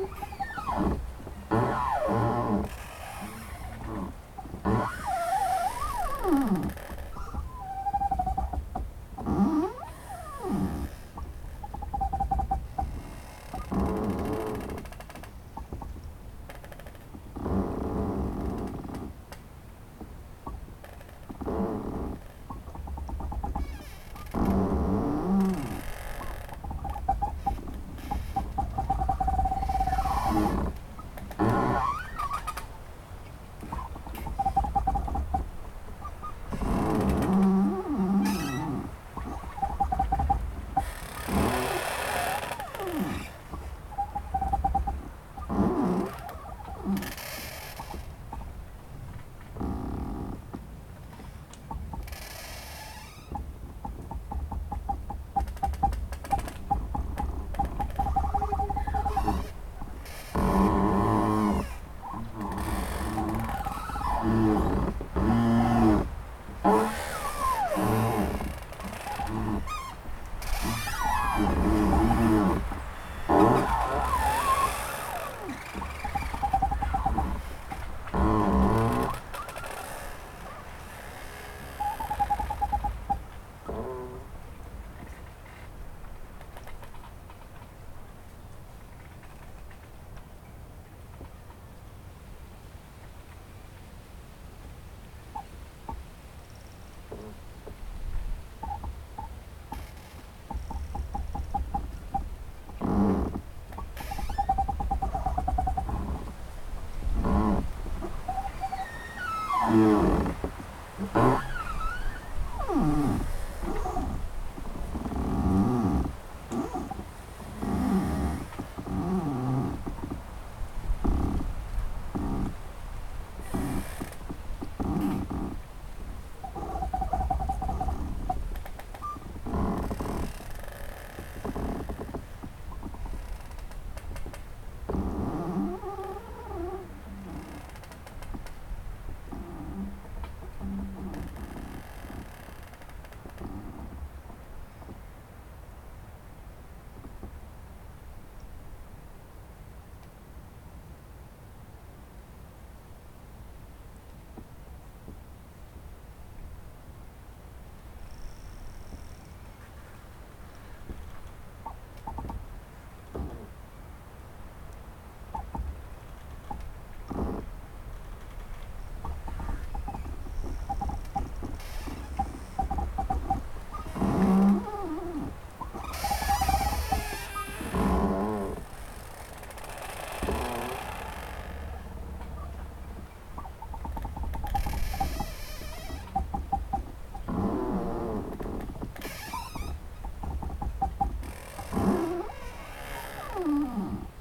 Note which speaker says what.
Speaker 1: Thank you. Yeah. Mm. 嗯